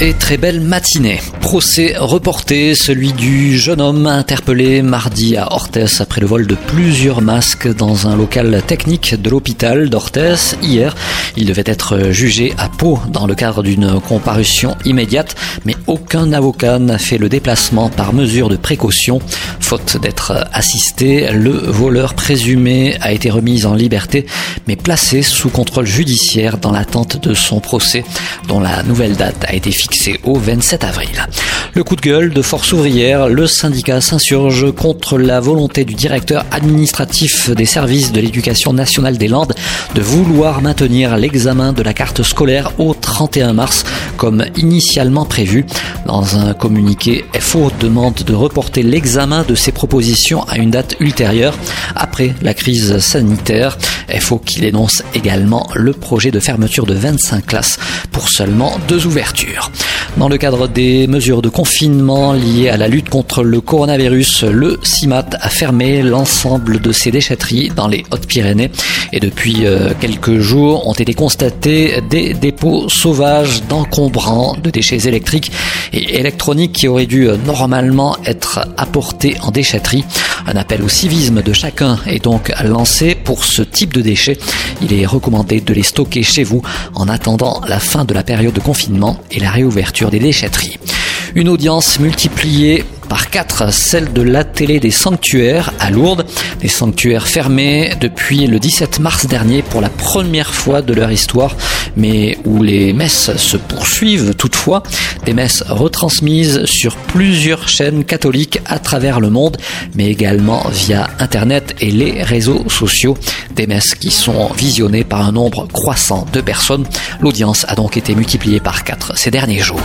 et très belle matinée. Procès reporté, celui du jeune homme interpellé mardi à Orthès après le vol de plusieurs masques dans un local technique de l'hôpital d'Orthès. Hier, il devait être jugé à Pau dans le cadre d'une comparution immédiate, mais aucun avocat n'a fait le déplacement par mesure de précaution. Faute d'être assisté, le voleur présumé a été remis en liberté, mais placé sous contrôle judiciaire dans l'attente de son procès, dont la nouvelle date a été fixée au 27 avril. Le coup de gueule de Force ouvrière, le syndicat s'insurge contre la volonté du directeur administratif des services de l'éducation nationale des Landes de vouloir maintenir l'examen de la carte scolaire au 31 mars comme initialement prévu. Dans un communiqué, FO demande de reporter l'examen de ces propositions à une date ultérieure après la crise sanitaire. FO qui dénonce également le projet de fermeture de 25 classes pour seulement deux ouvertures. Dans le cadre des mesures de confinement liées à la lutte contre le coronavirus, le CIMAT a fermé l'ensemble de ses déchetteries dans les Hautes-Pyrénées et depuis euh, quelques jours ont été constatés des dépôts sauvages d'encombrants de déchets électriques et électroniques qui auraient dû euh, normalement être apportés en déchetterie. Un appel au civisme de chacun est donc lancé pour ce type de déchets. Il est recommandé de les stocker chez vous en attendant la fin de la période de confinement et la réouverture des déchetteries. Une audience multipliée par quatre, celle de la télé des sanctuaires à Lourdes. Des sanctuaires fermés depuis le 17 mars dernier pour la première fois de leur histoire, mais où les messes se poursuivent toutefois. Des messes retransmises sur plusieurs chaînes catholiques à travers le monde, mais également via Internet et les réseaux sociaux. Des messes qui sont visionnées par un nombre croissant de personnes. L'audience a donc été multipliée par quatre ces derniers jours.